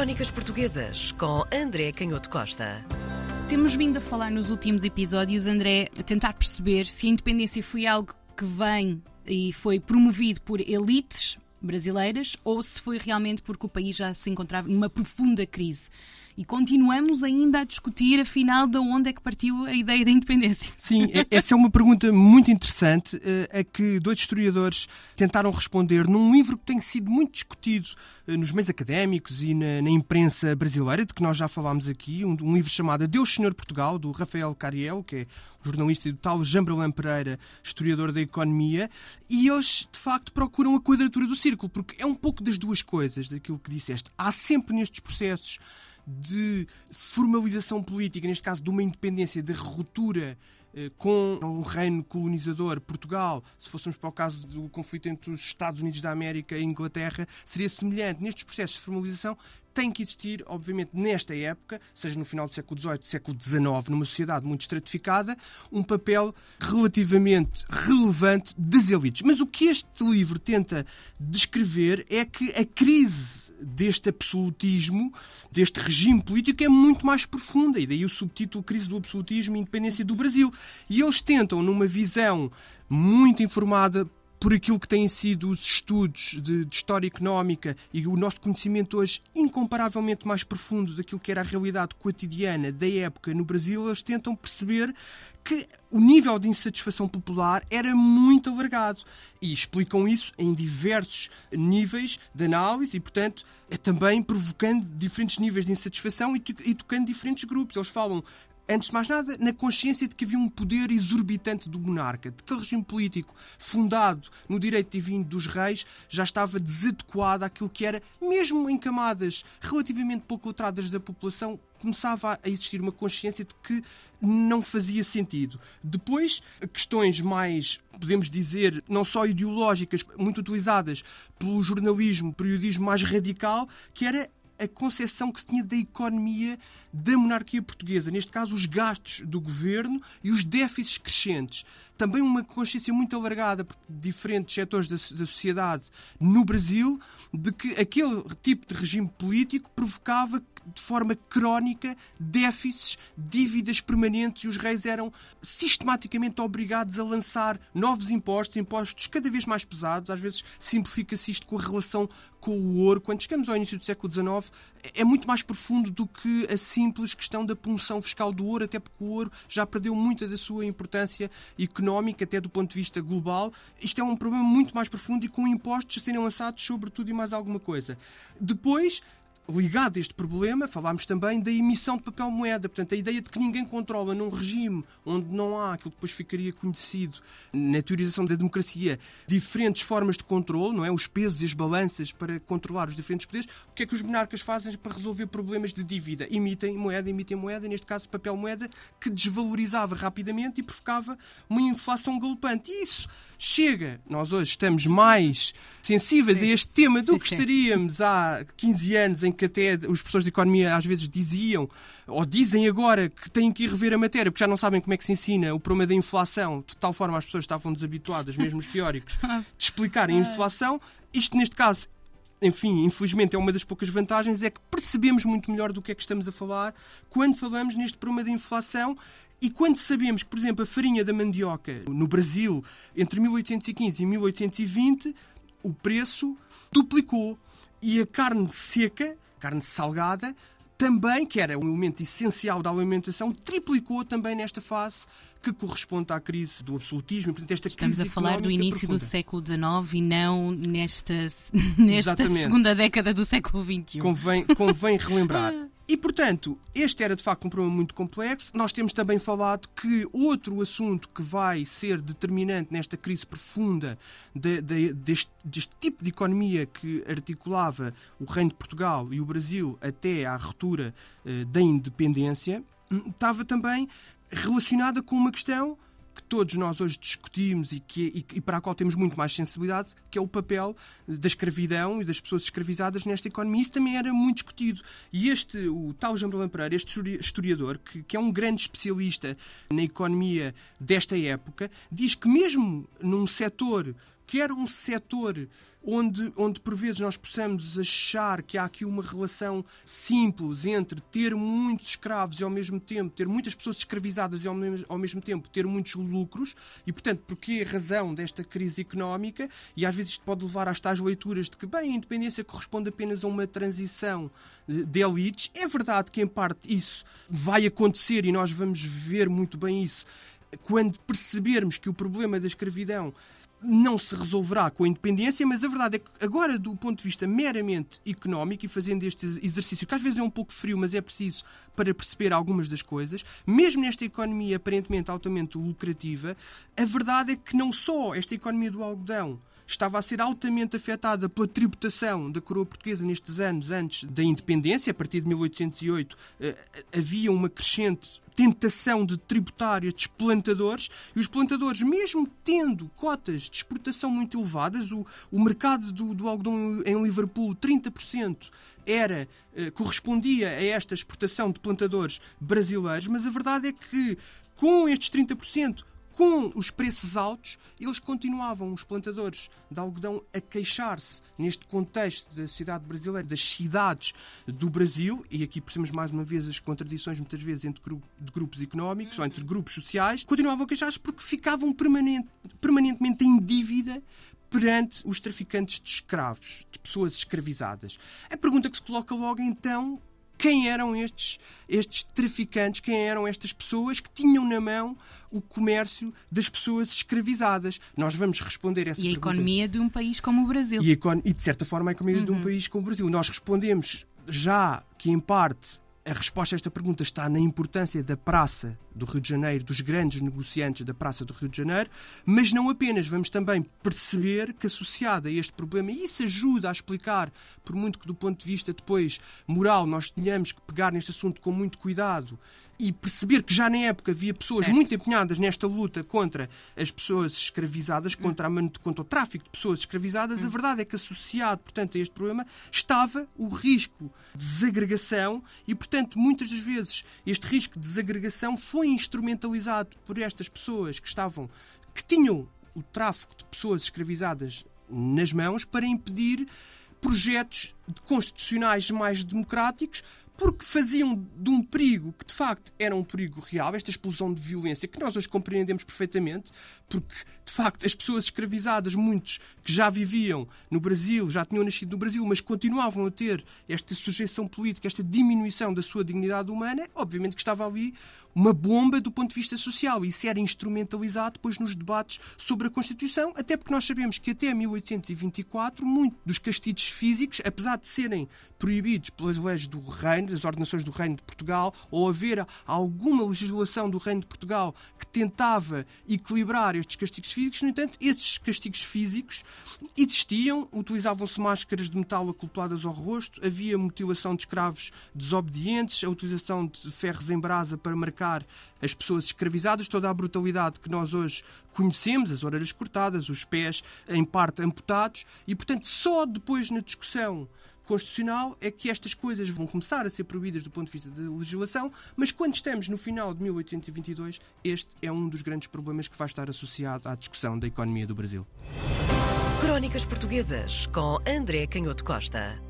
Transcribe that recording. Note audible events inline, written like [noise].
Crónicas Portuguesas com André Canhoto Costa. Temos vindo a falar nos últimos episódios, André, a tentar perceber se a independência foi algo que vem e foi promovido por elites brasileiras ou se foi realmente porque o país já se encontrava numa profunda crise. E continuamos ainda a discutir, afinal, de onde é que partiu a ideia da independência. Sim, essa é uma pergunta muito interessante a que dois historiadores tentaram responder num livro que tem sido muito discutido nos meios académicos e na, na imprensa brasileira, de que nós já falámos aqui, um, um livro chamado Deus Senhor Portugal, do Rafael Cariel, que é jornalista e do tal Jambralan Pereira, historiador da economia, e eles, de facto, procuram a quadratura do círculo, porque é um pouco das duas coisas, daquilo que disseste. Há sempre nestes processos de formalização política, neste caso de uma independência, de ruptura com um reino colonizador, Portugal, se fôssemos para o caso do conflito entre os Estados Unidos da América e Inglaterra, seria semelhante. Nestes processos de formalização, tem que existir, obviamente, nesta época, seja no final do século XVIII, século XIX, numa sociedade muito estratificada, um papel relativamente relevante das elites. Mas o que este livro tenta descrever é que a crise deste absolutismo, deste regime político, é muito mais profunda, e daí o subtítulo Crise do Absolutismo e Independência do Brasil. E eles tentam, numa visão muito informada por aquilo que têm sido os estudos de, de, história económica e o nosso conhecimento hoje incomparavelmente mais profundo daquilo que era a realidade cotidiana da época no Brasil, eles tentam perceber que o nível de insatisfação popular era muito alargado e explicam isso em diversos níveis de análise e, portanto, é também provocando diferentes níveis de insatisfação e, e tocando diferentes grupos. Eles falam antes de mais nada, na consciência de que havia um poder exorbitante do monarca, de que o regime político fundado no direito divino dos reis já estava desadequado àquilo que era, mesmo em camadas relativamente pouco letradas da população, começava a existir uma consciência de que não fazia sentido. Depois, questões mais, podemos dizer, não só ideológicas, muito utilizadas pelo jornalismo, periodismo mais radical, que era a concepção que se tinha da economia da monarquia portuguesa, neste caso os gastos do governo e os déficits crescentes. Também uma consciência muito alargada por diferentes setores da, da sociedade no Brasil de que aquele tipo de regime político provocava de forma crónica déficits, dívidas permanentes e os reis eram sistematicamente obrigados a lançar novos impostos, impostos cada vez mais pesados. Às vezes simplifica-se isto com a relação com o ouro. Quando chegamos ao início do século XIX, é muito mais profundo do que a simples questão da punção fiscal do ouro, até porque o ouro já perdeu muita da sua importância económica, até do ponto de vista global. Isto é um problema muito mais profundo e com impostos a serem lançados sobre tudo e mais alguma coisa. Depois, ligado a este problema, falámos também da emissão de papel moeda. Portanto, a ideia de que ninguém controla num regime onde não há aquilo que depois ficaria conhecido na teorização da democracia, diferentes formas de controle, não é? Os pesos e as balanças para controlar os diferentes poderes. O que é que os monarcas fazem para resolver problemas de dívida? Emitem moeda, emitem moeda, neste caso papel moeda, que desvalorizava rapidamente e provocava uma inflação galopante. E isso chega. Nós hoje estamos mais sensíveis sim. a este tema do sim, que sim. estaríamos há 15 anos em que até os professores de economia às vezes diziam, ou dizem agora, que têm que ir rever a matéria, porque já não sabem como é que se ensina o problema da inflação, de tal forma as pessoas estavam desabituadas, mesmo os teóricos, [laughs] de explicarem a inflação. Isto, neste caso, enfim, infelizmente é uma das poucas vantagens, é que percebemos muito melhor do que é que estamos a falar quando falamos neste problema da inflação e quando sabemos que, por exemplo, a farinha da mandioca no Brasil, entre 1815 e 1820, o preço duplicou e a carne seca, carne salgada, também, que era um elemento essencial da alimentação, triplicou também nesta fase que corresponde à crise do absolutismo. Portanto, esta Estamos crise a falar do início profunda. do século XIX e não nesta, [laughs] nesta segunda década do século XXI. Convém, convém relembrar. [laughs] E, portanto, este era de facto um problema muito complexo. Nós temos também falado que outro assunto que vai ser determinante nesta crise profunda de, de, deste, deste, tipo de economia que articulava o Reino de Portugal e o Brasil até à ruptura eh, da independência, hum, estava também relacionada com uma questão que todos nós hoje discutimos e, que, e, e, para a qual temos muito mais sensibilidade, que é o papel da escravidão e das pessoas escravizadas nesta economia. Isso também era muito discutido. E este, o tal Jamberlan Pereira, este historiador, que, que é um grande especialista na economia desta época, diz que mesmo num setor quer um setor onde, onde por vezes nós possamos achar que há aqui uma relação simples entre ter muitos escravos e ao mesmo tempo ter muitas pessoas escravizadas e ao mesmo, ao mesmo tempo ter muitos lucros, e portanto, porque a razão desta crise económica, e às vezes isto pode levar às tais leituras de que, bem, a independência corresponde apenas a uma transição de elites. É verdade que, em parte, isso vai acontecer e nós vamos ver muito bem isso quando percebermos que o problema da escravidão não se resolverá com a independência, mas a verdade é que agora, do ponto de vista meramente económico, e fazendo este exercício, que às vezes é um pouco frio, mas é preciso para perceber algumas das coisas, mesmo nesta economia aparentemente altamente lucrativa, a verdade é que não só esta economia do algodão estava a ser altamente afetada pela tributação da coroa portuguesa nestes anos antes da independência, a partir de 1808 eh, havia uma crescente tentação de tributar estes plantadores. E os plantadores, mesmo tendo cotas de exportação muito elevadas, o, o mercado do, do algodão em Liverpool, 30% era, eh, correspondia a esta exportação de plantadores brasileiros, mas a verdade é que com estes 30%, com os preços altos, eles continuavam, os plantadores de algodão, a queixar-se neste contexto da sociedade brasileira, das cidades do Brasil, e aqui percebemos mais uma vez as contradições, muitas vezes, entre de grupos económicos ou entre grupos sociais, continuavam a queixar-se porque ficavam permanente, permanentemente em dívida perante os traficantes de escravos, de pessoas escravizadas. A pergunta que se coloca logo então quem eram estes, estes traficantes, quem eram estas pessoas que tinham na mão o comércio das pessoas escravizadas. Nós vamos responder essa e pergunta. E a economia de um país como o Brasil. E, e de certa forma, a economia uhum. de um uhum. país como o Brasil. Nós respondemos já que, em parte, a resposta a esta pergunta está na importância da Praça do Rio de Janeiro, dos grandes negociantes da Praça do Rio de Janeiro, mas não apenas. Vamos também perceber que, associada a este problema, e isso ajuda a explicar, por muito que do ponto de vista depois moral nós tenhamos que pegar neste assunto com muito cuidado e perceber que já na época havia pessoas certo. muito empenhadas nesta luta contra as pessoas escravizadas, contra, a, contra o tráfico de pessoas escravizadas, hum. a verdade é que associado, portanto, a este problema estava o risco de desagregação e, portanto, muitas das vezes este risco de desagregação foi instrumentalizado por estas pessoas que estavam, que tinham o tráfico de pessoas escravizadas nas mãos para impedir projetos constitucionais mais democráticos, porque faziam de um perigo que de facto era um perigo real, esta explosão de violência que nós hoje compreendemos perfeitamente, porque de facto as pessoas escravizadas, muitos que já viviam no Brasil, já tinham nascido no Brasil, mas continuavam a ter esta sujeição política, esta diminuição da sua dignidade humana, obviamente que estava ali uma bomba do ponto de vista social. E isso era instrumentalizado depois nos debates sobre a Constituição, até porque nós sabemos que até 1824, muitos dos castigos físicos, apesar de serem proibidos pelas leis do Reino, das ordenações do Reino de Portugal, ou haver alguma legislação do Reino de Portugal que tentava equilibrar estes castigos físicos, no entanto, esses castigos físicos existiam, utilizavam-se máscaras de metal acopladas ao rosto, havia mutilação de escravos desobedientes, a utilização de ferros em brasa para marcar as pessoas escravizadas, toda a brutalidade que nós hoje conhecemos, as orelhas cortadas, os pés em parte amputados, e portanto só depois na discussão constitucional é que estas coisas vão começar a ser proibidas do ponto de vista da legislação, mas quando estamos no final de 1822, este é um dos grandes problemas que vai estar associado à discussão da economia do Brasil. Crónicas Portuguesas com André Canhoto Costa.